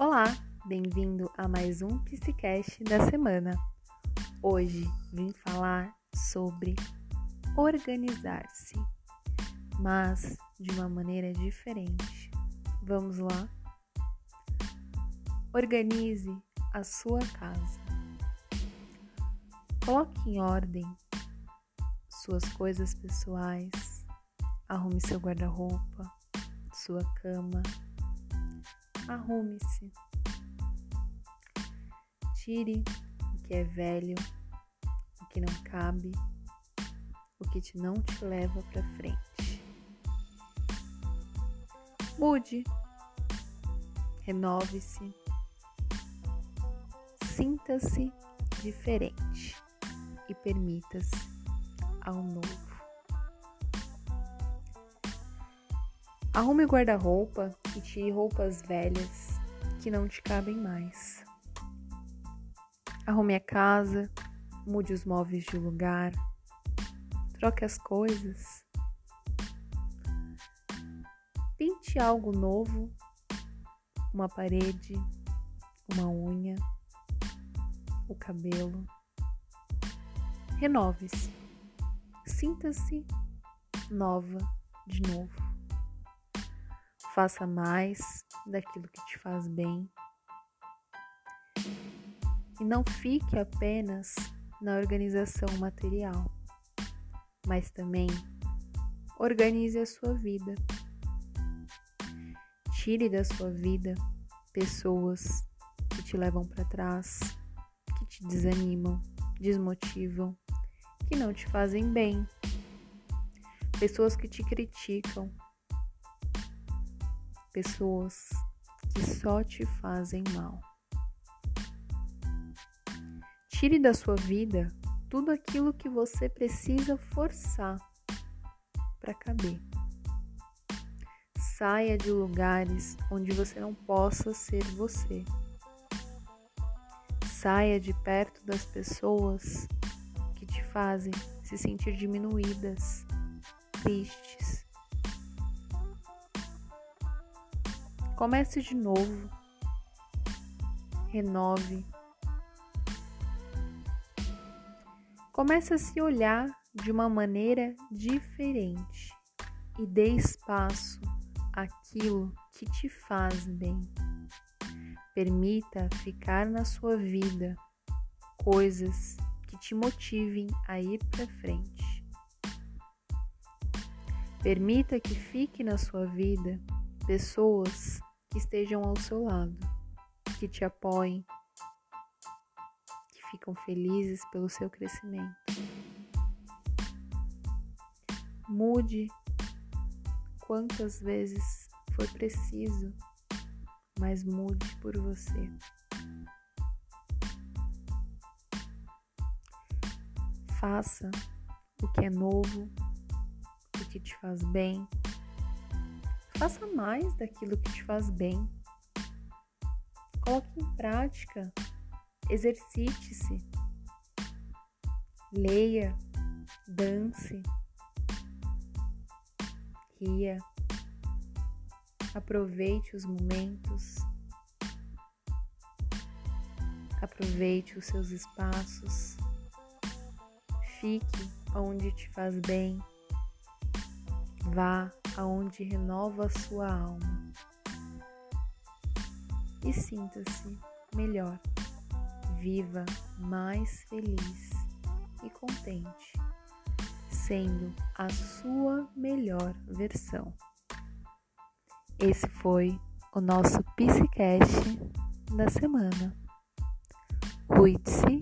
Olá, bem-vindo a mais um Psicast da semana. Hoje vim falar sobre organizar-se, mas de uma maneira diferente. Vamos lá? Organize a sua casa. Coloque em ordem suas coisas pessoais, arrume seu guarda-roupa, sua cama. Arrume-se. Tire o que é velho, o que não cabe, o que te não te leva para frente. Mude. Renove-se. Sinta-se diferente e permita-se ao novo. Arrume guarda-roupa e tire roupas velhas que não te cabem mais. Arrume a casa, mude os móveis de lugar, troque as coisas. Pinte algo novo, uma parede, uma unha, o cabelo. Renove-se. Sinta-se nova de novo. Faça mais daquilo que te faz bem. E não fique apenas na organização material, mas também organize a sua vida. Tire da sua vida pessoas que te levam para trás, que te desanimam, desmotivam, que não te fazem bem, pessoas que te criticam, pessoas que só te fazem mal. Tire da sua vida tudo aquilo que você precisa forçar para caber. Saia de lugares onde você não possa ser você. Saia de perto das pessoas que te fazem se sentir diminuídas, tristes Comece de novo. Renove. Comece a se olhar de uma maneira diferente e dê espaço àquilo que te faz bem. Permita ficar na sua vida coisas que te motivem a ir para frente. Permita que fique na sua vida pessoas que estejam ao seu lado, que te apoiem, que ficam felizes pelo seu crescimento. Mude quantas vezes for preciso, mas mude por você. Faça o que é novo, o que te faz bem Faça mais daquilo que te faz bem. Coloque em prática. Exercite-se. Leia, dance, ria, aproveite os momentos, aproveite os seus espaços, fique onde te faz bem, vá aonde renova sua alma. E sinta-se melhor, viva mais feliz e contente, sendo a sua melhor versão. Esse foi o nosso Psicast da semana. Cuide-se